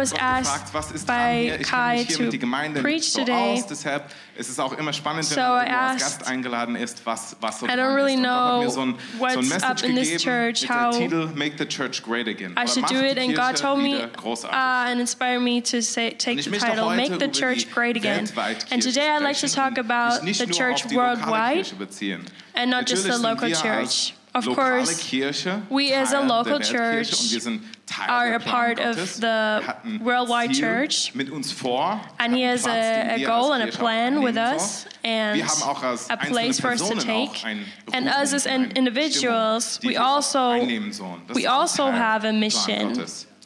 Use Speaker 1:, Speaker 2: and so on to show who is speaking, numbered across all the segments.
Speaker 1: Was asked
Speaker 2: gefragt,
Speaker 1: by
Speaker 2: dran hier? Ich kenne
Speaker 1: Kai to
Speaker 2: mit die Gemeinde
Speaker 1: preach today.
Speaker 2: aus, deshalb ist es auch immer spannend,
Speaker 1: So I asked-
Speaker 2: was, was so
Speaker 1: I don't really
Speaker 2: ist. Und Gott hat mir
Speaker 1: know
Speaker 2: so
Speaker 1: what's
Speaker 2: so ein Message
Speaker 1: up in this church, how
Speaker 2: Titel Make the Church Great Again.
Speaker 1: I should do it, and God told me uh, and inspired me to say, take the title "Make the Church Great Again." And today I'd like to talk about the
Speaker 2: nicht nur auf
Speaker 1: church worldwide and not just the local church. Of course,
Speaker 2: Kirche,
Speaker 1: we as a local church
Speaker 2: und wir sind Teil
Speaker 1: are a part of the worldwide church.
Speaker 2: mit uns vor,
Speaker 1: And he has a, a goal and a plan with us and a place for us to take. And us as an individuals, we also
Speaker 2: einnehmen sollen. Das
Speaker 1: we also have a mission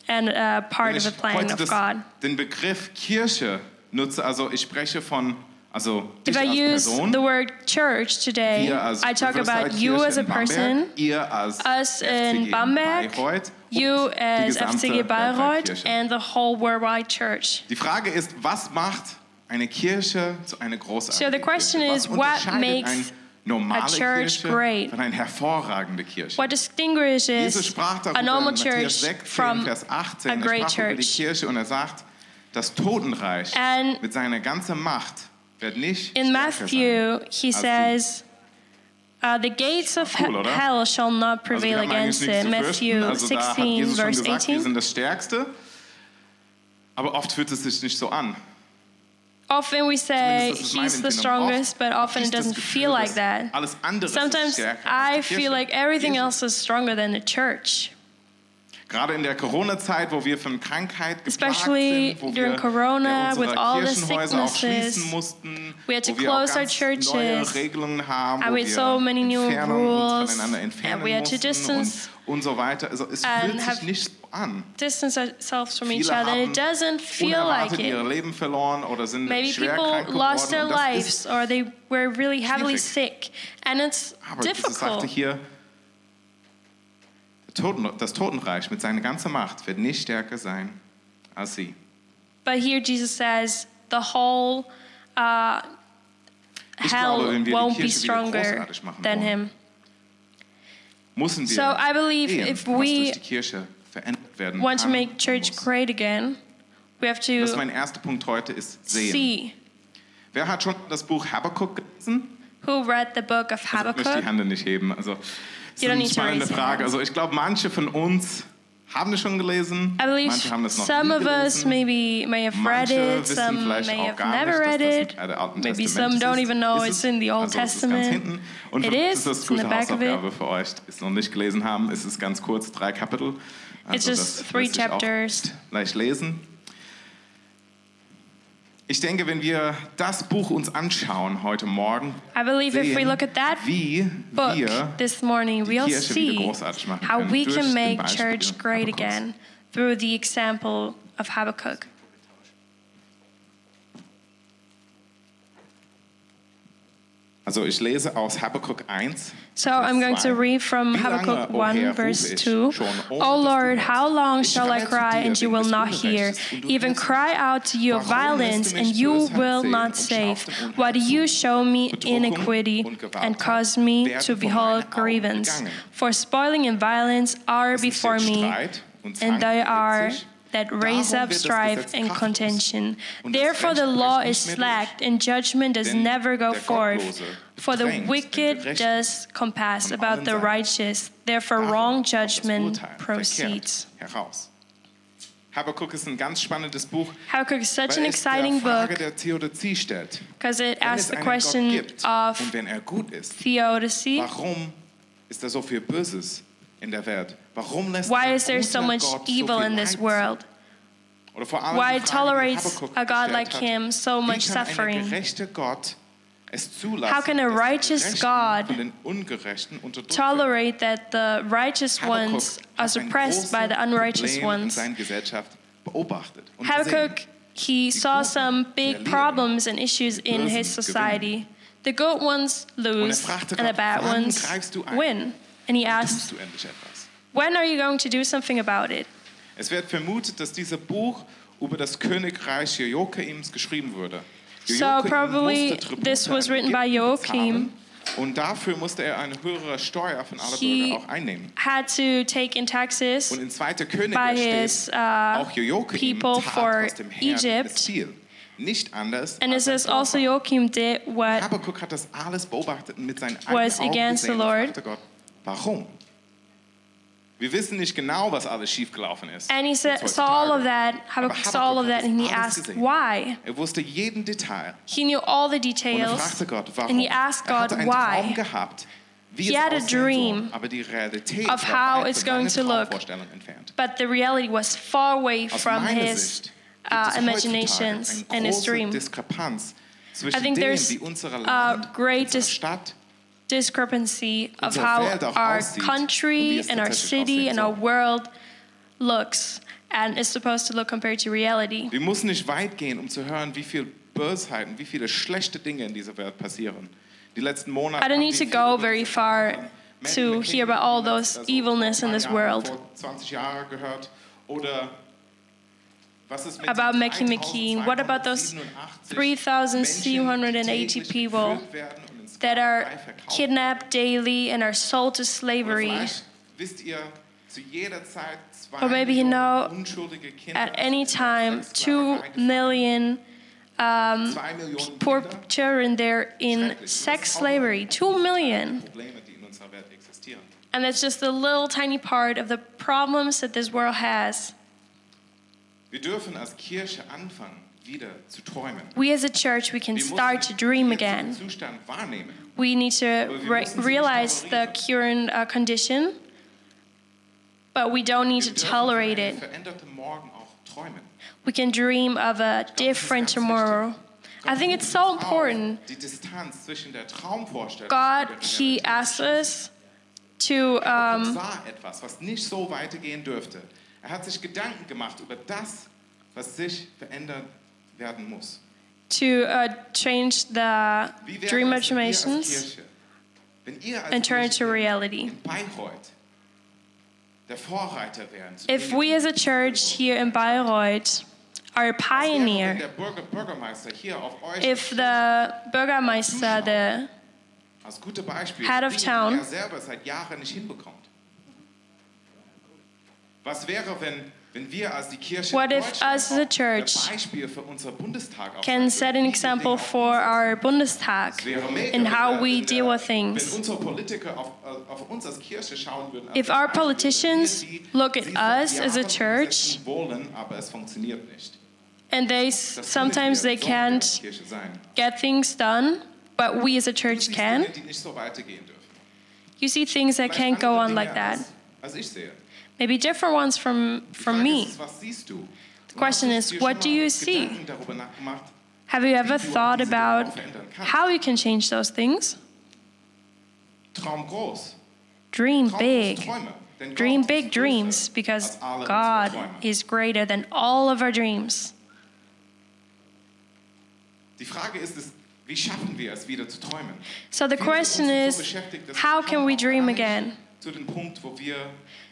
Speaker 1: and a part of the plan of God.
Speaker 2: den Begriff Kirche nutze, also ich spreche von, also
Speaker 1: If I use
Speaker 2: Person,
Speaker 1: the word church today, I talk about you
Speaker 2: Kirche
Speaker 1: as a
Speaker 2: Bamberg,
Speaker 1: person,
Speaker 2: ihr
Speaker 1: us in Bamberg,
Speaker 2: Bayreuth
Speaker 1: you as FCG Bayreuth, and the whole worldwide church.
Speaker 2: Die Frage ist, was macht eine Kirche zu einer großartigen
Speaker 1: So the question
Speaker 2: Kirche?
Speaker 1: is, what makes a church
Speaker 2: Kirche
Speaker 1: great?
Speaker 2: von einer hervorragenden Kirche?
Speaker 1: What distinguishes
Speaker 2: Jesus sprach darüber
Speaker 1: a normal
Speaker 2: Matthäus
Speaker 1: church
Speaker 2: 16,
Speaker 1: from
Speaker 2: Vers 18.
Speaker 1: a
Speaker 2: Er
Speaker 1: great
Speaker 2: sprach über die
Speaker 1: church?
Speaker 2: Kirche und er sagt, das Totenreich
Speaker 1: And
Speaker 2: mit seiner ganzen Macht
Speaker 1: In. Matthew, he says, uh, "The gates of
Speaker 2: Cool,
Speaker 1: hell shall not prevail against it." Matthew
Speaker 2: Also da
Speaker 1: 16,
Speaker 2: Jesus
Speaker 1: verse
Speaker 2: gesagt, wir
Speaker 1: 18.
Speaker 2: sind das Stärkste. Aber oft fühlt es sich nicht so an.
Speaker 1: Often we say
Speaker 2: Zumindest das ist mein
Speaker 1: he's the strongest, but often it doesn't feel like that. Sometimes I feel like everything else is stronger than the church.
Speaker 2: Gerade in der Corona-Zeit, wo wir von Krankheit geplagt
Speaker 1: Especially
Speaker 2: sind, wo
Speaker 1: during
Speaker 2: wir
Speaker 1: Corona,
Speaker 2: unsere
Speaker 1: with all the
Speaker 2: Kirchenhäuser auch schließen mussten,
Speaker 1: we had to
Speaker 2: wo wir auch
Speaker 1: close our churches,
Speaker 2: neue Regelungen haben,
Speaker 1: and
Speaker 2: wo wir
Speaker 1: so many new
Speaker 2: uns
Speaker 1: rules,
Speaker 2: voneinander entfernen
Speaker 1: and we had to distance
Speaker 2: und, und so weiter. Also es fühlt sich nicht an.
Speaker 1: Distance ourselves from each
Speaker 2: Viele
Speaker 1: other, and
Speaker 2: haben
Speaker 1: it doesn't feel like it.
Speaker 2: ihr Leben verloren oder sind
Speaker 1: Maybe
Speaker 2: schwer
Speaker 1: people
Speaker 2: krank
Speaker 1: lost their lives
Speaker 2: ist,
Speaker 1: or they were really heavily
Speaker 2: schwierig.
Speaker 1: sick. And it's
Speaker 2: aber Jesus sagte
Speaker 1: difficult.
Speaker 2: hier, Toten, das Totenreich mit seiner ganzen Macht wird nicht stärker sein als sie.
Speaker 1: But here Jesus says the whole uh, hell
Speaker 2: glaube,
Speaker 1: won't be stronger than him.
Speaker 2: Müssen wir
Speaker 1: So I believe
Speaker 2: sehen,
Speaker 1: if we
Speaker 2: durch die Kirche verändert werden
Speaker 1: Want to make church
Speaker 2: muss.
Speaker 1: great again, we have
Speaker 2: Das ist
Speaker 1: to
Speaker 2: mein erster Punkt heute, ist sehen.
Speaker 1: see.
Speaker 2: Wer hat schon das Buch Habakkuk gelesen?
Speaker 1: Who read the book of
Speaker 2: Also, ich möchte die
Speaker 1: Habakkuk?
Speaker 2: Hände nicht heben. Also, das
Speaker 1: You don't
Speaker 2: eine
Speaker 1: need to raise your
Speaker 2: Frage. Also, ich glaube, manche von uns haben es schon gelesen.
Speaker 1: I believe
Speaker 2: manche haben es noch
Speaker 1: some
Speaker 2: nie
Speaker 1: of us
Speaker 2: gelesen.
Speaker 1: maybe may have read
Speaker 2: Manche
Speaker 1: it,
Speaker 2: wissen
Speaker 1: some
Speaker 2: vielleicht
Speaker 1: may have never
Speaker 2: nicht,
Speaker 1: read
Speaker 2: das
Speaker 1: it.
Speaker 2: Alten
Speaker 1: Maybe some don't even know it's
Speaker 2: es?
Speaker 1: in the Old
Speaker 2: also,
Speaker 1: Testament.
Speaker 2: Und
Speaker 1: It
Speaker 2: für-
Speaker 1: is,
Speaker 2: das ist
Speaker 1: it's in
Speaker 2: gute. Hausaufgabe für euch, die es noch nicht gelesen haben. Es ist ganz kurz, drei Kapitel. Also
Speaker 1: It's just
Speaker 2: das
Speaker 1: three chapters.
Speaker 2: Leicht lesen. Ich denke, wenn wir das Buch uns anschauen heute Morgen,
Speaker 1: I believe if we
Speaker 2: sehen,
Speaker 1: look at that
Speaker 2: wie
Speaker 1: book
Speaker 2: wir
Speaker 1: this morning,
Speaker 2: die
Speaker 1: we'll
Speaker 2: Kirche wieder
Speaker 1: see
Speaker 2: großartig machen
Speaker 1: how
Speaker 2: können
Speaker 1: we can make church great again through the example of Habakkuk.
Speaker 2: Also ich lese aus Habakkuk 1.
Speaker 1: So I'm going to read from Habakkuk
Speaker 2: o Herr,
Speaker 1: 1, verse 2.
Speaker 2: schon,
Speaker 1: O Lord, how long shall I cry and you will not hear?
Speaker 2: Unrechts, und du
Speaker 1: Even cry out to you of violence and you will not save?
Speaker 2: auf dem Unrecht
Speaker 1: Why do you show me iniquity and cause me to behold grievance? For spoiling and violence are before me, and they are. That raise up strife and contention. Therefore the law is
Speaker 2: nicht mehr durch.
Speaker 1: slacked, and judgment does never go forth. For the wicked does compass about the righteous. Therefore wrong judgment proceeds.
Speaker 2: Habakkuk ist ein ganz spannendes Buch,
Speaker 1: Habakkuk is such an exciting book
Speaker 2: der Theodizee stellt.
Speaker 1: because it asks the question
Speaker 2: gibt
Speaker 1: of
Speaker 2: er ist,
Speaker 1: theodicy.
Speaker 2: warum ist da so viel Böses in der Welt? Warum lässt
Speaker 1: Why is there so much evil in this world?
Speaker 2: Oder vor allem
Speaker 1: Why
Speaker 2: die Frage, die
Speaker 1: tolerates a God like him so much suffering?
Speaker 2: Ein gerechter Gott es zulassen,
Speaker 1: How can a righteous God
Speaker 2: von den Ungerechten unterdrückt werden?
Speaker 1: Tolerate that the righteous ones are suppressed by the unrighteous ones.
Speaker 2: seiner Gesellschaft beobachtet
Speaker 1: Habakkuk he saw some big problems and issues in his society. The good ones er
Speaker 2: lose
Speaker 1: and the bad ones
Speaker 2: greifst du ein?
Speaker 1: win. And he asked,
Speaker 2: Tust du endlich etwas?
Speaker 1: When are you going to do something about it?
Speaker 2: Es wird vermutet, dass dieses Buch über das Königreich Joachims geschrieben wurde.
Speaker 1: So probably this was written by Joachim.
Speaker 2: Und dafür musste er eine höhere Steuer von
Speaker 1: He
Speaker 2: Bürgern auch einnehmen.
Speaker 1: had to take in taxes
Speaker 2: Und in 2. Könige
Speaker 1: by
Speaker 2: steht,
Speaker 1: his uh,
Speaker 2: auch Joachim
Speaker 1: people
Speaker 2: tat,
Speaker 1: for
Speaker 2: was dem Herrn
Speaker 1: Egypt.
Speaker 2: missfiel. Nicht anders
Speaker 1: And it
Speaker 2: als sein
Speaker 1: says also Joachim did what
Speaker 2: Habakuk hat das alles beobachtet mit seinen
Speaker 1: was
Speaker 2: Augen
Speaker 1: against the
Speaker 2: gesehen und
Speaker 1: Lord.
Speaker 2: Gott, warum? Wir wissen nicht genau, was alles schiefgelaufen ist.
Speaker 1: and he said, saw all of that. Habakkuk saw all of that and he asked
Speaker 2: gesehen.
Speaker 1: why.
Speaker 2: Er wusste jeden Detail.
Speaker 1: He knew all the
Speaker 2: Und er
Speaker 1: details.
Speaker 2: fragte Gott, warum?
Speaker 1: And he asked
Speaker 2: er hatte
Speaker 1: God
Speaker 2: einen Traum
Speaker 1: why.
Speaker 2: gehabt, wie
Speaker 1: He had a dream
Speaker 2: soll, aber die Realität
Speaker 1: of
Speaker 2: war
Speaker 1: how
Speaker 2: weit
Speaker 1: it's going to look. But the reality was far away
Speaker 2: Aus
Speaker 1: from his
Speaker 2: Sicht
Speaker 1: uh, imaginations and his dream. I think there's a great dis-
Speaker 2: Stadt
Speaker 1: discrepancy of how our
Speaker 2: aussieht und wie
Speaker 1: country and our city and our world looks and is supposed to look compared to reality.
Speaker 2: Wir müssen nicht weit gehen, um zu hören, wie viel Bösheiten, wie viele schlechte Dinge in dieser Welt passieren. Die letzten Monate
Speaker 1: I don't need to go very far to hear about all those evilness in this
Speaker 2: ein paar Jahren,
Speaker 1: world.
Speaker 2: 20 Jahren gehört. Oder was ist mit
Speaker 1: About Mackie McKee. What about those 3,780
Speaker 2: 3,780
Speaker 1: people that are kidnapped daily and are sold to slavery?
Speaker 2: Wisst ihr, zu jeder Zeit zwei
Speaker 1: Or maybe you know,
Speaker 2: Millionen unschuldige Kinder
Speaker 1: At any time, two million um, poor children there in sex slavery. Two million.
Speaker 2: Probleme, die in unserer Welt existieren.
Speaker 1: And that's just a little tiny part of the problems that this world has.
Speaker 2: Wir dürfen als Kirche anfangen, wieder zu träumen.
Speaker 1: We as a church, we can start to dream again. We need to re- realize the current uh, condition, but we don't need to tolerate it.
Speaker 2: veränderten Morgen auch träumen.
Speaker 1: We can dream of a different tomorrow. I think it's so important.
Speaker 2: Die Distanz zwischen der Traumvorstellung
Speaker 1: God, He asked us to
Speaker 2: Er
Speaker 1: um,
Speaker 2: sah etwas, was nicht so weitergehen dürfte. Er hat sich Gedanken gemacht über das, was sich verändern werden muss.
Speaker 1: to uh, change the dream
Speaker 2: es, wenn wir als
Speaker 1: affirmations
Speaker 2: Kirche, wenn ihr als
Speaker 1: and turn it to reality.
Speaker 2: in Bayreuth der Vorreiter wären? zu
Speaker 1: If we as a church here in Bayreuth are a
Speaker 2: was wäre, wenn
Speaker 1: pioneer,
Speaker 2: der Bürger, Bürgermeister hier auf euch
Speaker 1: if the Bürgermeister, the
Speaker 2: als gute Beispiel
Speaker 1: head of town-
Speaker 2: er selber seit Jahren nicht hinbekommt. Was wäre, wenn, wenn wir als die Kirche
Speaker 1: What if us as a church
Speaker 2: ein Beispiel für unser Bundestag auch
Speaker 1: can set an example for our Bundestag
Speaker 2: Es
Speaker 1: in how we deal with things.
Speaker 2: Wenn unsere Politiker auf, äh, auf uns als Kirche schauen würden, als
Speaker 1: If our politicians
Speaker 2: wie wir die-
Speaker 1: look at us as a church-
Speaker 2: umsetzen wollen, aber es funktioniert nicht.
Speaker 1: And they sometimes they
Speaker 2: sollten wir als
Speaker 1: can't get things done, but we as a church can.
Speaker 2: Dinge, die nicht so weitergehen dürfen.
Speaker 1: You see things that can't go on like that. Maybe different ones from from me.
Speaker 2: The
Speaker 1: question is, what do you see? Have you ever thought about how you can change those things? Dream big. Dream big dreams because God is greater than all of our dreams. So the question is, how can we dream again?
Speaker 2: Zu dem Punkt, wo wir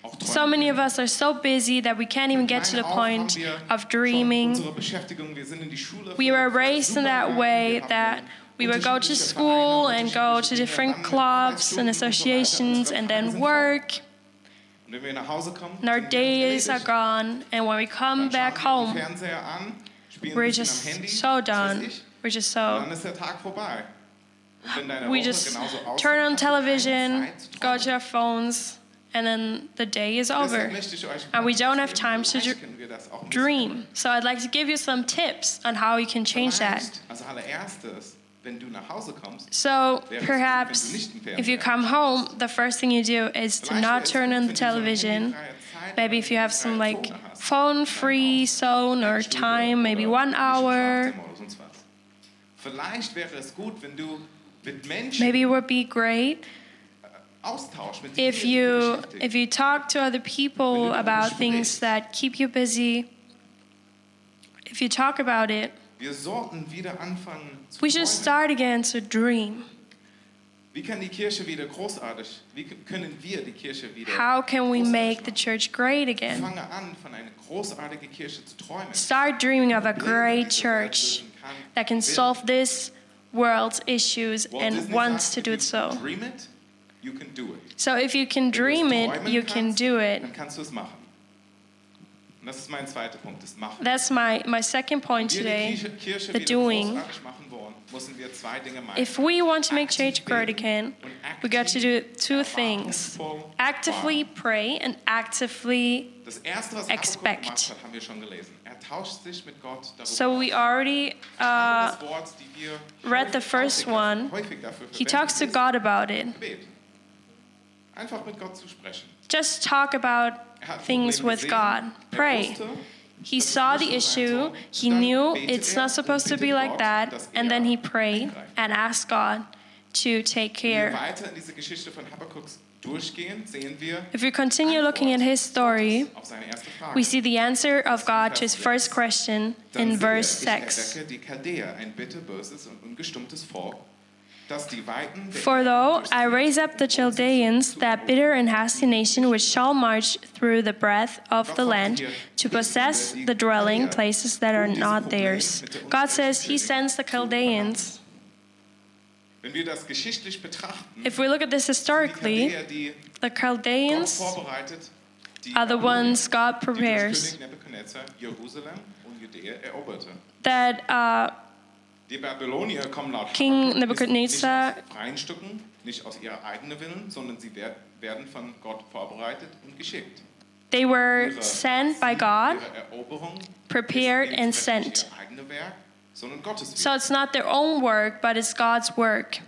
Speaker 2: auch
Speaker 1: So many of us are so busy that we can't even get to the point of dreaming.
Speaker 2: Wir sind in die
Speaker 1: We were raised in that way that we would go to school and go to different clubs and associations and then work,
Speaker 2: Und wenn wir nach Hause
Speaker 1: and our days are gone. And when we come back
Speaker 2: schauen wir den
Speaker 1: home,
Speaker 2: Fernseher an, spielen
Speaker 1: we're just so done. We're just so. We just turn on
Speaker 2: hast du keine
Speaker 1: television, go to our phones, and then the day is over.
Speaker 2: möchte ich euch
Speaker 1: And we don't have time to
Speaker 2: vielleicht können wir das auch ein
Speaker 1: Dream. So I'd like to give you some tips on how you can change that.
Speaker 2: Vielleicht Als allererstes, wenn du nach Hause kommst,
Speaker 1: So perhaps if you come home, the first thing you do is to not turn on the television. Maybe if you have some like phone free zone or time, maybe one hour.
Speaker 2: Vielleicht wäre es gut, wenn du mit Menschen
Speaker 1: Maybe it would be great
Speaker 2: äh,
Speaker 1: if you if you talk to other people about things that keep you busy. if you talk about it,
Speaker 2: wir sollten wieder anfangen zu
Speaker 1: we should start again to dream.
Speaker 2: Wie kann die Kirche wieder großartig, wie können wir die Kirche wieder
Speaker 1: How can we make the church great again?
Speaker 2: Fange an, von einer großartigen Kirche zu träumen.
Speaker 1: Start dreaming of a great church that can solve this world's issues
Speaker 2: Walt
Speaker 1: and
Speaker 2: Disney
Speaker 1: wants to do
Speaker 2: if
Speaker 1: it
Speaker 2: you
Speaker 1: so.
Speaker 2: Dream it, you can do it.
Speaker 1: So if you can
Speaker 2: Wenn du es
Speaker 1: dream it, you can do it.
Speaker 2: Dann kannst du es machen. Und das ist mein zweiter Punkt, das Machen.
Speaker 1: That's my, my second point today.
Speaker 2: die Kirche, Kirche
Speaker 1: the doing.
Speaker 2: wollen, wir zwei Dinge.
Speaker 1: If we want to make church again, we got to do two things actively pray and actively.
Speaker 2: Das erste, was
Speaker 1: expect.
Speaker 2: Hat, haben wir schon. Er sich mit Gott
Speaker 1: So we already uh, read the first one. he talks to God about it.
Speaker 2: Einfach mit Gott zu sprechen.
Speaker 1: Just talk about things with. God. Pray. He saw the issue, he knew it's not supposed to be like that, and then he prayed and asked God to take care. If we continue looking at his story, we see the answer of God to his first question in verse 6. For though I raise up the Chaldeans, that bitter and hasty nation which shall march through the breadth of the land to possess the dwelling places that are not theirs. God says he sends the Chaldeans.
Speaker 2: Wenn wir das geschichtlich betrachten,
Speaker 1: If we look at this historically, the Chaldeans are the ones God prepares
Speaker 2: König Nebuchadnezzar Jerusalem und Judäa eroberte.
Speaker 1: that uh,
Speaker 2: Die Babylonier kommen laut
Speaker 1: King Nebuchadnezzar-
Speaker 2: nicht aus freien Stücken, nicht aus ihrer eigenen Willen, sondern sie wer- werden von Gott vorbereitet und geschickt.
Speaker 1: they were
Speaker 2: Ihre
Speaker 1: sent by God, prepared and sent.
Speaker 2: Werk,
Speaker 1: So it's not their own work, but it's God's work.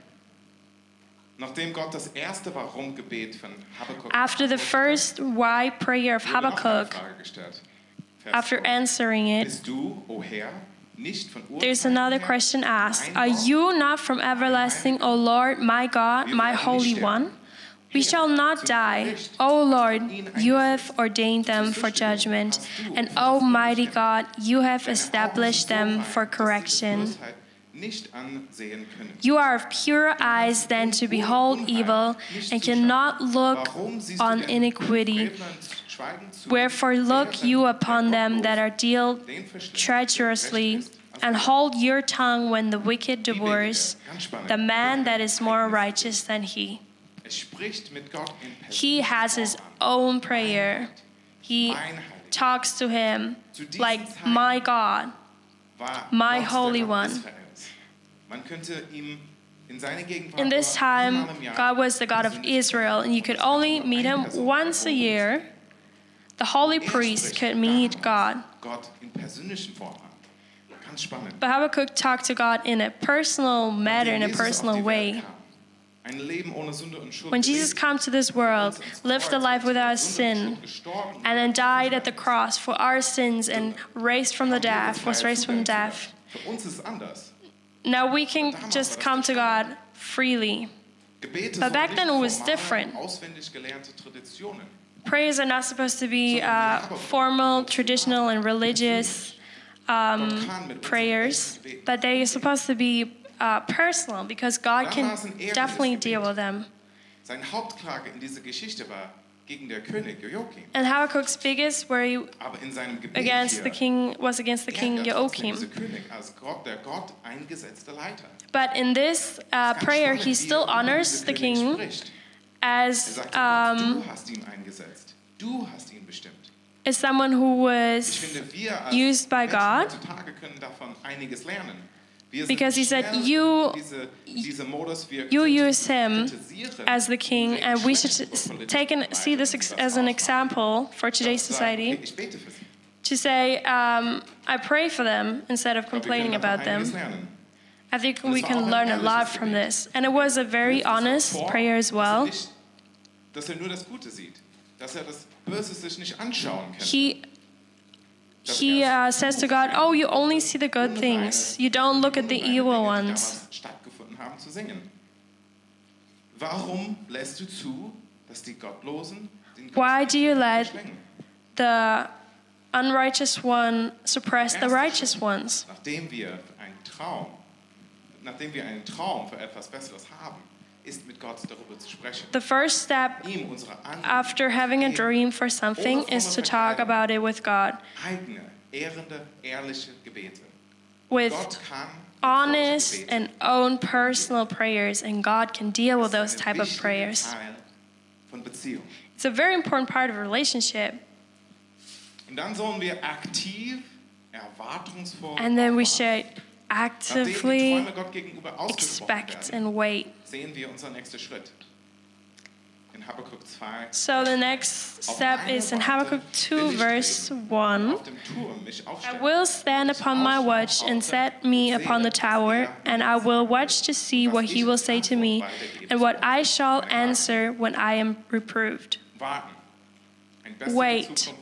Speaker 1: After the first why prayer of Habakkuk, after
Speaker 2: 12.
Speaker 1: answering it,
Speaker 2: Bist du, o Herr, nicht von
Speaker 1: there's another question asked Are you not from everlasting, O Lord, my God, my Holy One? We shall not die. O Lord, you have ordained them for judgment, and Almighty God, you have established them for correction.
Speaker 2: Bosheit nicht ansehen können.
Speaker 1: You are of purer eyes than to behold evil, and cannot look on iniquity. Wherefore look you upon them that are deal treacherously, and hold your tongue when the wicked devours the man that is more righteous than he. He has his own prayer. He talks to him like, My God. my Holy One.
Speaker 2: In
Speaker 1: this time, God was the God of Israel, and you could only meet him once a year. The holy priest could meet God.
Speaker 2: Gott in persönlichen Form an. Ganz spannend.
Speaker 1: But Habakkuk talked to God in a personal matter, in a personal way.
Speaker 2: kam, Ein Leben ohne Sünde und Schuld
Speaker 1: When Jesus came to this world, lived a life without sin, and then died at the cross for our sins and raised from the death, was raised from death.
Speaker 2: Gott. Für uns ist es anders.
Speaker 1: Now we can just come to God freely. But back then it was different.
Speaker 2: Auswendig gelernte Traditionen.
Speaker 1: Prayers are not supposed to be uh, formal, traditional, and religious um, prayers, but they are supposed to be uh, personal because God can definitely deal with them.
Speaker 2: Sein Hauptklage in dieser Geschichte war gegen der König Joachim.
Speaker 1: And Habakkuk's biggest worry
Speaker 2: Aber in seinem Gebet
Speaker 1: against the king was against the king Joachim.
Speaker 2: diese König als Gott, der Gott eingesetzte Leiter.
Speaker 1: But in this uh, prayer, he still honors the king as um,
Speaker 2: du hast ihn eingesetzt. Du hast ihn bestimmt.
Speaker 1: as someone who was
Speaker 2: finde, wir als
Speaker 1: used by God. Because he said, you-
Speaker 2: diese, diese wir
Speaker 1: you use him as the king, and we should
Speaker 2: schlecht
Speaker 1: s-
Speaker 2: über
Speaker 1: take and see this
Speaker 2: Leiter,
Speaker 1: ex-
Speaker 2: die das
Speaker 1: as an example for today's
Speaker 2: Statt zu sagen,
Speaker 1: society
Speaker 2: okay, ich bete für sie.
Speaker 1: to say, um, I pray for them instead of
Speaker 2: Ich glaube, wir
Speaker 1: complaining about them. I think we can learn a lot from this. And it was a very
Speaker 2: Er
Speaker 1: honest prayer as
Speaker 2: er
Speaker 1: well.
Speaker 2: Dass er nur das Gute sieht. Dass er das Böse sich nicht anschauen kann.
Speaker 1: He he uh, says to God, "Oh, you only see the good things. You don't look at the evil ones."
Speaker 2: stattgefunden haben zu singen. Warum lässt du zu, dass die Gottlosen den
Speaker 1: Why do you let? The unrighteous one suppress the righteous ones.
Speaker 2: Nachdem wir einen Traum, nachdem wir einen Traum für etwas Besseres haben, ist mit Gott darüber zu sprechen.
Speaker 1: The first step
Speaker 2: Ihm unsere
Speaker 1: after having a dream for something is to talk about it with God
Speaker 2: eigene, ehrende, ehrliche Gebete.
Speaker 1: with honest and own personal prayers and God can deal with those type of prayers.
Speaker 2: Teil von Beziehung.
Speaker 1: It's a very important part of a relationship.
Speaker 2: Und dann sollen wir aktiv, erwartungsvoll,
Speaker 1: And then we should actively
Speaker 2: Träume Gott gegenüber ausgesprochen
Speaker 1: expect and wait.
Speaker 2: Sehen wir unseren nächsten Schritt. In Habakkuk 2,
Speaker 1: So the next step is in Habakkuk 2, verse 1.
Speaker 2: auf dem Turm mich
Speaker 1: I will stand upon my watch and set me upon the tower, and I will watch to see what he will say to me, and what I shall answer when I am reproved.
Speaker 2: Warten. Eine bessere
Speaker 1: Wait.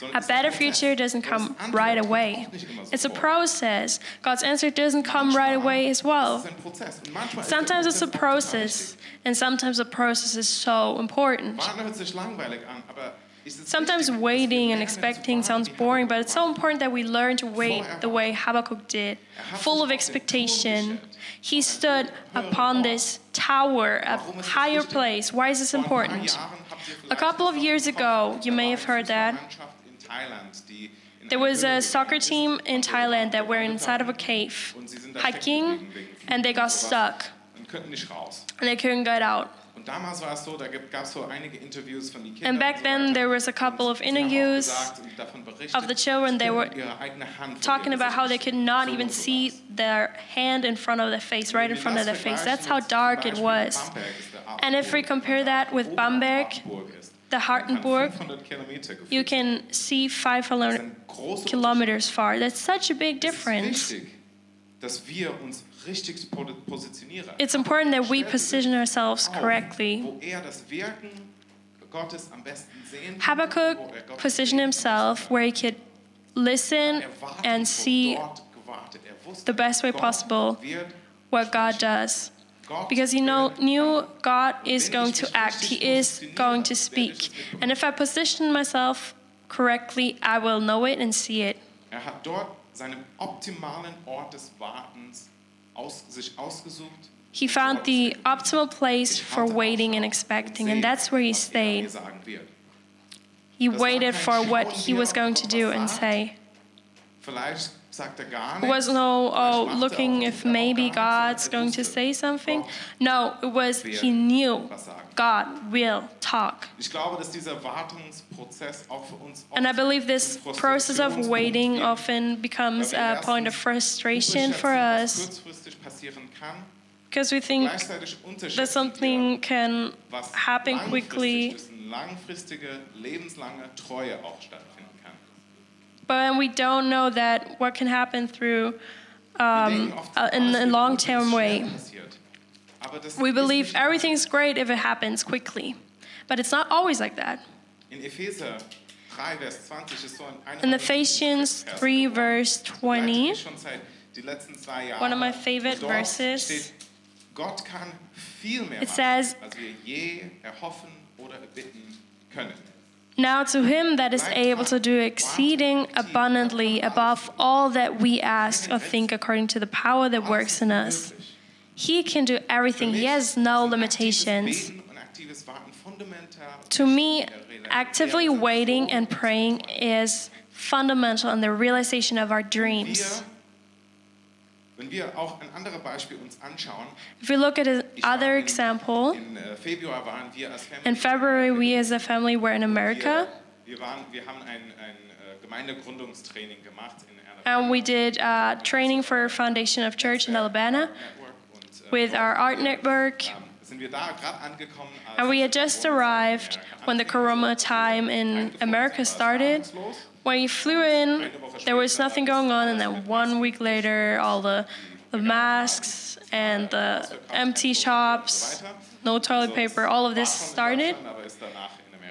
Speaker 2: Zukunft kommt nicht sofort. sondern
Speaker 1: A
Speaker 2: es ist ein
Speaker 1: better future doesn't come right away.
Speaker 2: auch nicht immer
Speaker 1: It's a process. God's answer doesn't come right away as well.
Speaker 2: Es ist ein Prozess. Und manchmal ist der
Speaker 1: Sometimes it's a
Speaker 2: Prozess auch total
Speaker 1: process, and sometimes the process is so important.
Speaker 2: Warten hört sich langweilig an, aber ist es
Speaker 1: Sometimes
Speaker 2: wichtig, dass wir
Speaker 1: waiting and expecting sounds boring, but it's so important that we learn to wait the way Habakkuk did, full of expectation. He stood upon this tower, a higher place. Why is this
Speaker 2: Vor ein paar
Speaker 1: important?
Speaker 2: Jahren habt ihr
Speaker 1: A couple of years ago, you may have heard that.
Speaker 2: Fußballmannschaft in Thailand, die
Speaker 1: There was a soccer team in Thailand that were inside of a cave,
Speaker 2: Und sie sind da stecken
Speaker 1: hiking, and they got stuck,
Speaker 2: Und könnten nicht raus.
Speaker 1: and they couldn't get out.
Speaker 2: Und damals war es so, da gab es so einige Interviews von den Kindern.
Speaker 1: And back then, there was a couple of
Speaker 2: Und sie haben auch
Speaker 1: interviews
Speaker 2: gesagt und davon berichtet,
Speaker 1: of the children. They were
Speaker 2: können ihre eigene Hand von
Speaker 1: talking about how they could not even see their hand in front of their face, right in front of their face. That's how dark it was.
Speaker 2: Bamberg ist der
Speaker 1: And if we compare that with Bamberg, the Hartenburg,
Speaker 2: 500 Kilometer
Speaker 1: you can see 500
Speaker 2: ist ein großer
Speaker 1: kilometers far. That's such a big difference.
Speaker 2: ist wichtig, dass wir uns richtig po- positionieren.
Speaker 1: It's important that we position ourselves correctly.
Speaker 2: Er das Wirken Gottes am besten sehen kann,
Speaker 1: Habakkuk
Speaker 2: er
Speaker 1: positioned himself where he could listen
Speaker 2: Er
Speaker 1: and see
Speaker 2: dort gewartet. Wusste,
Speaker 1: the best way possible what God does. Because he know, knew God is going to act, He is going to speak. And if I position myself correctly, I will know it and see it.
Speaker 2: Er hat dort seinen optimalen Ort des Wartens aus, sich ausgesucht.
Speaker 1: He found the optimal place for waiting and expecting, and that's where he
Speaker 2: er
Speaker 1: stayed. He waited for what he
Speaker 2: er
Speaker 1: was going to do and say.
Speaker 2: Vielleicht sagt gar
Speaker 1: It
Speaker 2: nichts.
Speaker 1: was no, oh, looking if maybe God's going to say something. No, it was he knew. God will talk.
Speaker 2: Ich glaube, dass dieser Wartungsprozess auch für uns
Speaker 1: And I believe this process of waiting often becomes a point of frustration for us
Speaker 2: kurzfristig passieren kann,
Speaker 1: because we think that something can happen quickly, but we don't know that what can happen through um, uh, in a long
Speaker 2: gut, wenn es
Speaker 1: term way.
Speaker 2: passiert. Aber das
Speaker 1: We believe everything's great if it happens quickly, but it's not always like that.
Speaker 2: In Epheser 3, Vers 20 ist so
Speaker 1: In Ephesians
Speaker 2: Lieblingsverse
Speaker 1: 3, verse 20,
Speaker 2: mich schon seit die letzten zwei Jahre.
Speaker 1: One of my favorite verses.
Speaker 2: Steht, Gott kann viel mehr
Speaker 1: It says- Now to him that is able to do exceeding abundantly above all that we ask or think according to the power that works in us. He can do everything. He has no limitations. To me, actively waiting and praying is fundamental in the realization of our dreams.
Speaker 2: Wenn wir auch ein anderes Beispiel uns anschauen,
Speaker 1: If we look at another example,
Speaker 2: In äh, Februar waren wir als Family
Speaker 1: in February we as a family were in America
Speaker 2: Wir, wir, waren, wir haben ein, ein äh, Gemeindegründungstraining gemacht in Alabama.
Speaker 1: and we did uh, training for Foundation of Church in Alabama
Speaker 2: Network und, äh,
Speaker 1: with our ARC network.
Speaker 2: ähm, sind wir da gerade angekommen, als
Speaker 1: And we had just arrived when the Corona time in America started. When we flew in, there was nothing going on, and then one week later, all the, the masks and the empty shops, no toilet paper, all of this started.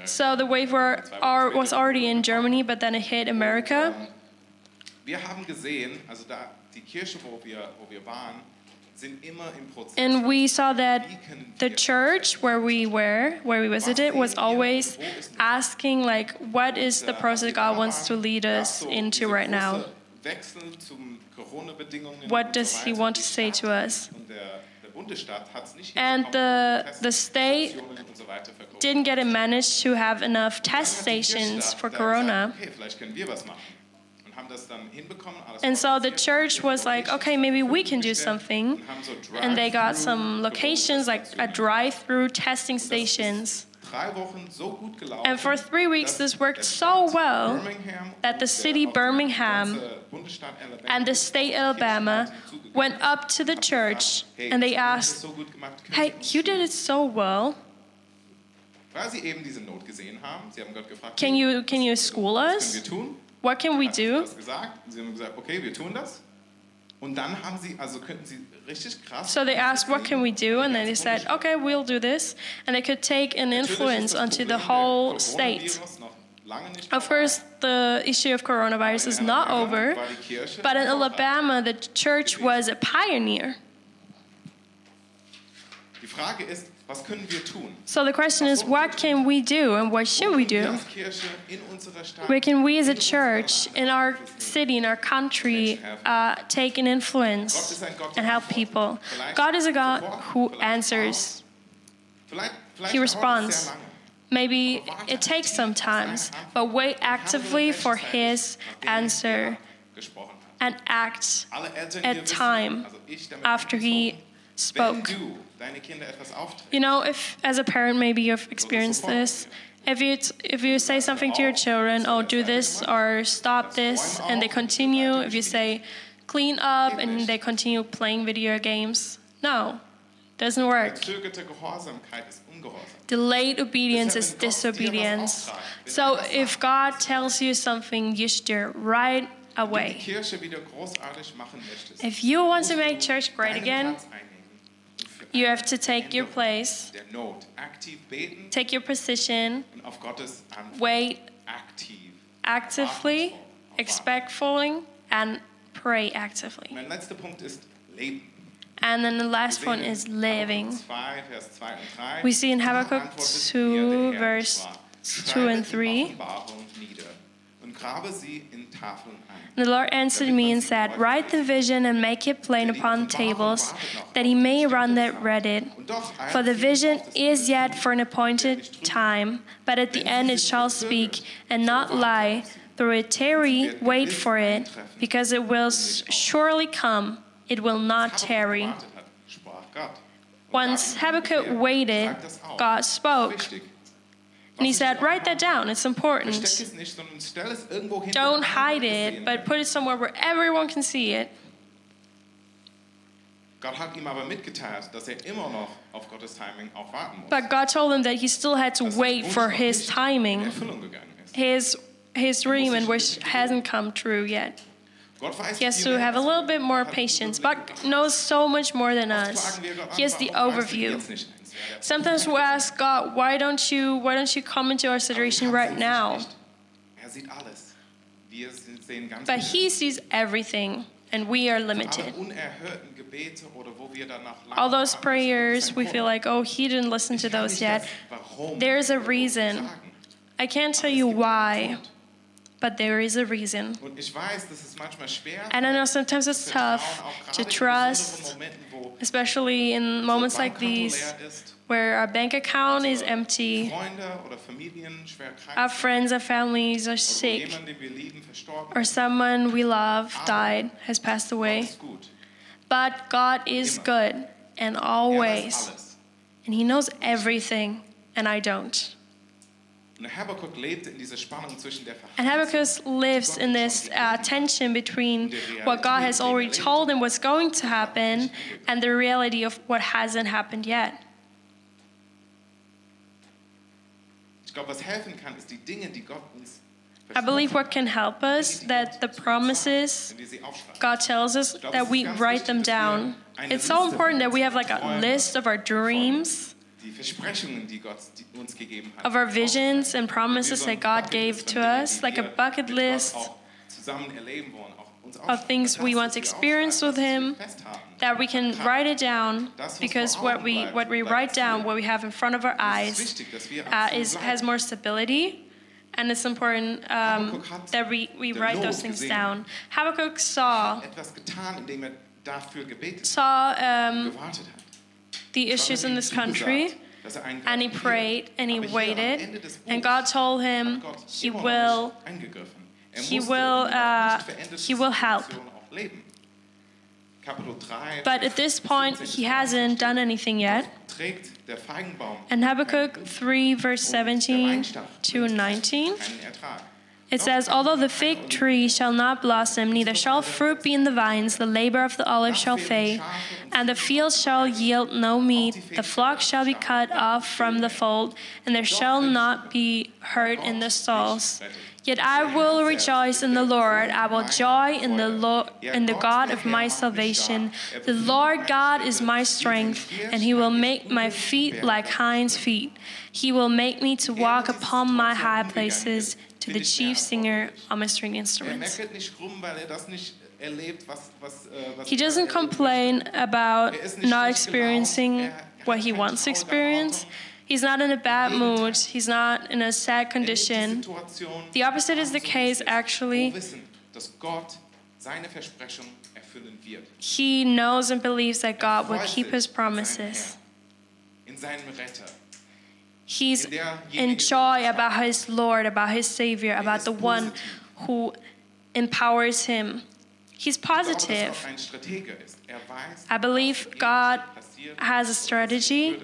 Speaker 1: So the wave were, are, was already in Germany, but then it hit America.
Speaker 2: Wir haben gesehen, also da die Kirche, wo wir, wo wir waren,
Speaker 1: And we saw that the church where we were, where we visited, was always asking, like, what is the process God wants to lead us into right now? What does He want to say to us? And the, the state didn't get it managed to have enough test stations for Corona. And so the church was like, okay, maybe we can do something. And they got some locations, like a drive through testing stations. And for three weeks, this worked so well that the city Birmingham and the state Alabama went up to the church and they asked, Hey, you did it so well. Can you, can you school us? What can we do? So they asked, what can we do? And then they said, okay, we'll do this. And they could take an influence onto the whole state. Of course, the issue of coronavirus is not over, but in Alabama, the church was a pioneer. So the question is, what can we do and what should we do? Where can we as a church in our city, in our country, uh, take an influence and help people? God is a God who answers. He responds. Maybe it takes some time, but wait actively for His answer and act at time after He spoke. You know, if as a parent, maybe you've experienced this. If you, if you say something to your children, oh, do this or stop this, and they continue, if you say, clean up, and they continue playing video games, no, doesn't work. Delayed obedience is disobedience. So if God tells you something, you should do it right away. If you want to make church great again, you have to take your place, take your position, wait. actively, expectfully, and pray actively. And then the last one is living. We see in Habakkuk 2, verse 2 and 3. The Lord answered me and said, Write the vision and make it plain upon tables, that he may run that read it. For the vision is yet for an appointed time, but at the end it shall speak and not lie. Though it tarry, wait for it, because it will surely come, it will not tarry. Once Habakkuk waited, God spoke. And he said, Write that down, it's important. Don't hide it, but put it somewhere where everyone can see it. But God told him that he still had to wait for his timing, his, his dream, and which hasn't come true yet. He has to have a little bit more patience. but knows so much more than us. He has the overview. Sometimes we ask God, why don't you why don't you come into our situation right now? But he sees everything and we are limited. All those prayers, we feel like, oh, he didn't listen to those yet. There's a reason. I can't tell you why, but there is a reason. And I know sometimes it's tough to trust, especially in moments like these where our bank account is empty, our friends and families are sick, or someone we love died, has passed away. But God is good and always, and He knows everything, and I don't. And Habakkuk lives in this uh, tension between what God has already told him was going to happen and the reality of what hasn't happened yet. I believe what can help us that the promises God tells us that we write them down. It's so important that we have like a list of our dreams, of our visions and promises that God gave to us, like a bucket list of things we want to experience with Him that we can write it down because what we what we write down, what we have in front of our eyes, uh, is has more stability. And it's important um, that we, we write those things down. Habakkuk saw saw um, the issues in this country. And he prayed and he waited. and God told him he will he will uh, he will help. But at this point, he hasn't done anything yet. And Habakkuk 3, verse 17 to 19. It says, Although the fig tree shall not blossom, neither shall fruit be in the vines, the labor of the olive shall fade, and the field shall yield no meat, the flock shall be cut off from the fold, and there shall not be herd in the stalls. Yet I will rejoice in the Lord. I will joy in the Lord, in the God of my salvation. The Lord God is my strength, and He will make my feet like hinds' feet. He will make me to walk upon my high places to the chief singer on my string instruments. He doesn't complain about not experiencing what he wants to experience. He's not in a bad mood. He's not in a sad condition. The opposite is the case, actually. He knows and believes that God will keep his promises. He's in joy about his Lord, about his Savior, about the one who empowers him. He's positive. I believe God has a strategy.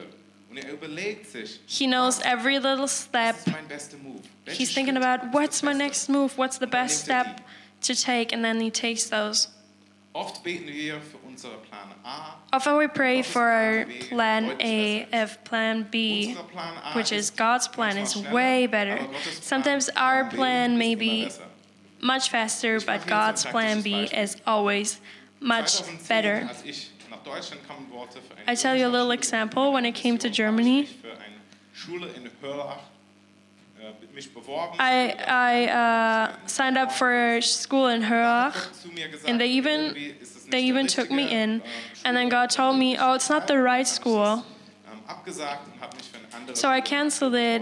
Speaker 1: He knows every little step. He's thinking about what's my next move, what's the best step to take, and then he takes those. Often we pray for our plan A if plan B, which is God's plan, is way better. Sometimes our plan may be much faster, but God's plan B is always much better. I tell you a little example. When I came to Germany, I, I uh, signed up for school in Hörach, and they even they even took me in, and then God told me, "Oh, it's not the right school." So I canceled it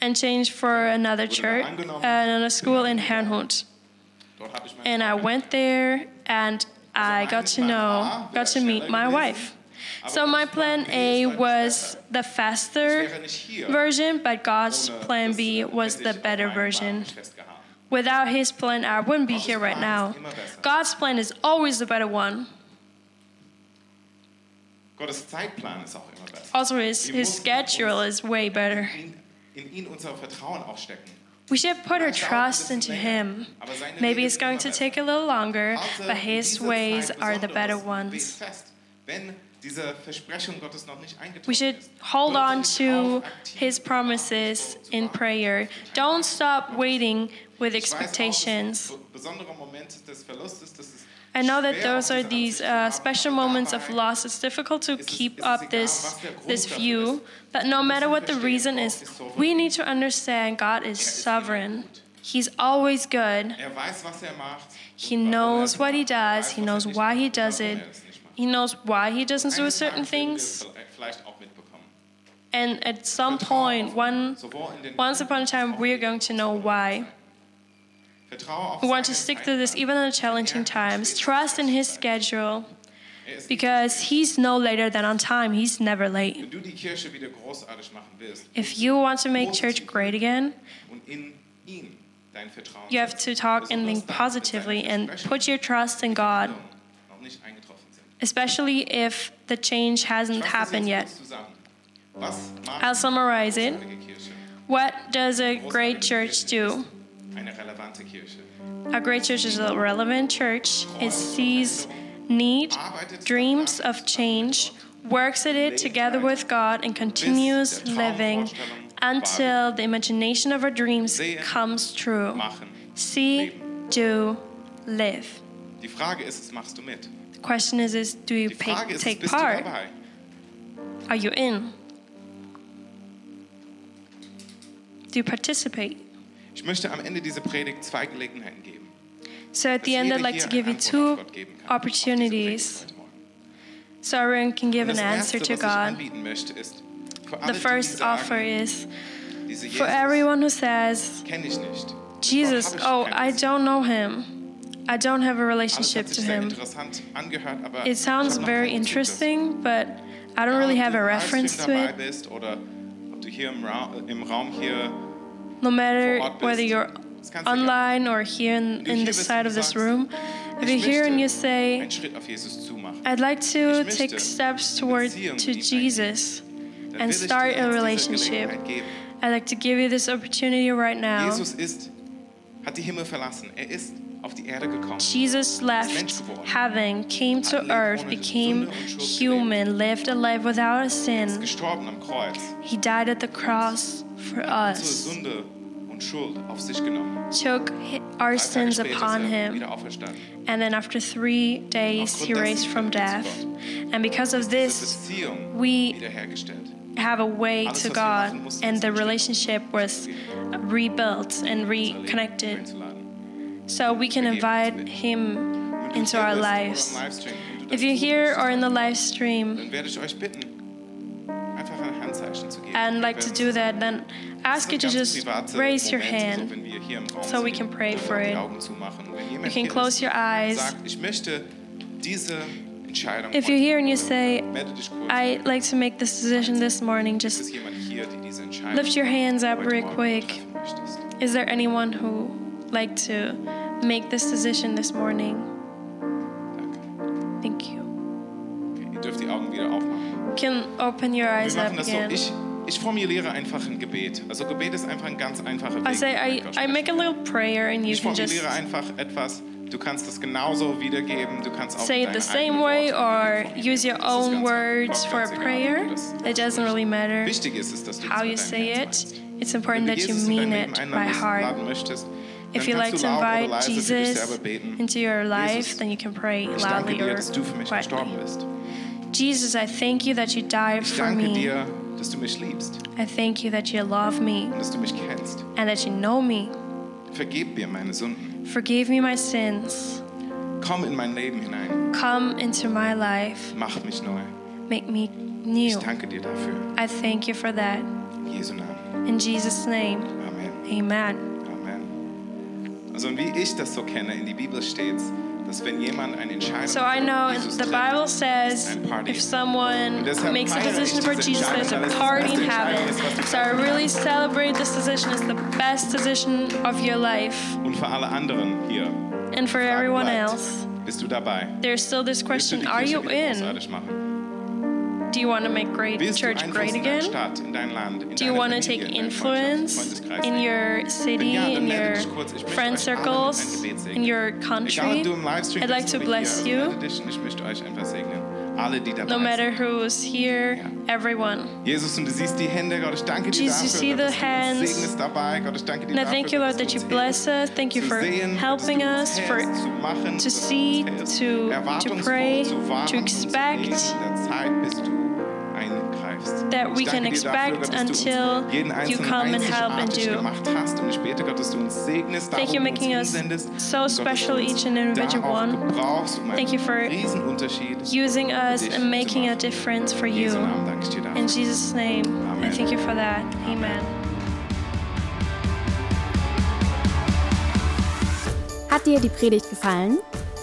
Speaker 1: and changed for another church, and another school in Herrnhut. And I went there, and I got to know, got to meet my wife. So my plan A was the faster version, but God's plan B was the better version. Without his plan, I wouldn't be here right now. God's plan is always the better one. Also, his, his schedule is way better. We should put our trust into Him. Maybe it's going to take a little longer, but His ways are the better ones. We should hold on to His promises in prayer. Don't stop waiting with expectations. I know that those are these uh, special moments of loss. It's difficult to keep up this, this view, but no matter what the reason is, we need to understand God is sovereign. He's always good. He knows what He does, He knows why He does it, He knows why He doesn't do certain things. And at some point, one, once upon a time, we're going to know why. We want to stick to this even in challenging times. Trust in His schedule because He's no later than on time. He's never late. If you want to make church great again, you have to talk and think positively and put your trust in God, especially if the change hasn't happened yet. I'll summarize it. What does a great church do? A great church is a relevant church. It sees need, dreams of change, works at it together with God, and continues living until the imagination of our dreams comes true. See, do, live. Question is, is do you pay, take part? Are you in? Do you participate?
Speaker 2: Ich möchte am Ende dieser Predigt zwei Gelegenheiten geben.
Speaker 1: So at the end, I'd like to give you two opportunities so everyone can give an answer to God. The first offer is for everyone who says, Jesus, oh, I don't know him. I don't have a relationship to him. It sounds very interesting, but I don't really have a reference to it. No matter whether you're online or here in, in this side of this room, if you're here and you say, I'd like to take steps toward to Jesus and start a relationship, I'd like to give you this opportunity right now. Jesus left heaven, came to earth, became human, lived a life without a sin. He died at the cross for us. took our sins upon him. And then after three days, he raised from death. And because of this, we have a way to God, and the relationship was rebuilt and reconnected. So we can invite him into our lives. If you're here or in the live stream, and like to do that, then ask you to just raise your hand so we can pray for it. You can close your eyes. If you're here and you say, I'd like to make this decision this morning, just lift your hands up real quick. Is there anyone who like to make this decision this morning? Thank you. You can open your eyes up again.
Speaker 2: Ich ich formuliere einfach ein Gebet. Also Gebet ist einfach ein ganz einfacher Weg.
Speaker 1: I say I, I make a little prayer and you
Speaker 2: ich
Speaker 1: can just
Speaker 2: formuliere einfach etwas. Du kannst es genauso wiedergeben. Du kannst auch
Speaker 1: say it the same way or use your own words for a prayer. It doesn't really matter
Speaker 2: Wichtig ist es, dass du
Speaker 1: how you say it. It's important that you
Speaker 2: Jesus in dein
Speaker 1: mean it by heart.
Speaker 2: möchtest,
Speaker 1: If
Speaker 2: dann
Speaker 1: you like to
Speaker 2: du laut oder
Speaker 1: invite
Speaker 2: leise für dich
Speaker 1: Jesus into your life, then you can pray loudly or
Speaker 2: dass du für mich gestorben
Speaker 1: quietly. Jesus, I thank you that you died for me.
Speaker 2: dir, dass du mich liebst
Speaker 1: I thank you that you love me
Speaker 2: und dass du mich kennst.
Speaker 1: and that you know me.
Speaker 2: Vergib mir meine Sünden.
Speaker 1: Forgive me my sins.
Speaker 2: Komm in mein Leben hinein.
Speaker 1: Come into my life.
Speaker 2: Mach mich neu.
Speaker 1: Make me new.
Speaker 2: danke dir dafür.
Speaker 1: I thank you for that.
Speaker 2: In
Speaker 1: In Jesus' name,
Speaker 2: Amen.
Speaker 1: amen.
Speaker 2: Also und wie ich das so kenne, in die Bibel steht, dass wenn jemand eine Entscheidung
Speaker 1: So I know
Speaker 2: Jesus
Speaker 1: the Bible says if someone
Speaker 2: Und deshalb
Speaker 1: makes a decision for Jesus, there's a party in heaven. So I really celebrate this decision. It's the best decision of your life.
Speaker 2: Und für alle anderen hier,
Speaker 1: And for everyone else,
Speaker 2: bist du dabei?
Speaker 1: there's still this question Are you in? Do you want to make great church great again?
Speaker 2: Stadt, in dein Land, in
Speaker 1: Do you want to take influence in your city,
Speaker 2: Wenn ja, dann
Speaker 1: in your
Speaker 2: dich kurz. Ich möchte
Speaker 1: friend circles,
Speaker 2: ein Gebet segnen.
Speaker 1: in your country?
Speaker 2: ob du im Livestream
Speaker 1: I'd like to bless you.
Speaker 2: melde dich und ich möchte euch einfach segnen. Alle, die
Speaker 1: No matter who's here, everyone.
Speaker 2: Jesus, und du siehst die Hände, Gott, ich danke dir
Speaker 1: Jesus, you see the hands.
Speaker 2: segnest dabei. Gott, ich danke dir
Speaker 1: And I thank you, Lord, that you bless us. Thank you for helping us, for to see, to to pray, to expect that we
Speaker 2: Ich
Speaker 1: can
Speaker 2: danke dir dafür,
Speaker 1: expect
Speaker 2: Gott, dass du uns
Speaker 1: until
Speaker 2: jeden
Speaker 1: you
Speaker 2: Einzelnen
Speaker 1: come and help and
Speaker 2: einzigartig
Speaker 1: do.
Speaker 2: gemacht hast und ich bete, Gott, dass du uns segnest, da
Speaker 1: Thank
Speaker 2: wo
Speaker 1: you
Speaker 2: du uns
Speaker 1: making us
Speaker 2: hinsendest.
Speaker 1: so
Speaker 2: Und Gott, dass du
Speaker 1: special,
Speaker 2: uns
Speaker 1: each and individual
Speaker 2: da auch
Speaker 1: one.
Speaker 2: gebrauchst, um einen
Speaker 1: Thank you for
Speaker 2: Riesenunterschied
Speaker 1: using us
Speaker 2: dich
Speaker 1: and
Speaker 2: zu
Speaker 1: making a
Speaker 2: machen.
Speaker 1: difference for
Speaker 2: In
Speaker 1: you.
Speaker 2: Jesu Namen danke ich dir dafür.
Speaker 1: In Jesus' name, I
Speaker 2: Amen.
Speaker 1: thank you for that. Amen.
Speaker 3: Hat dir die Predigt gefallen?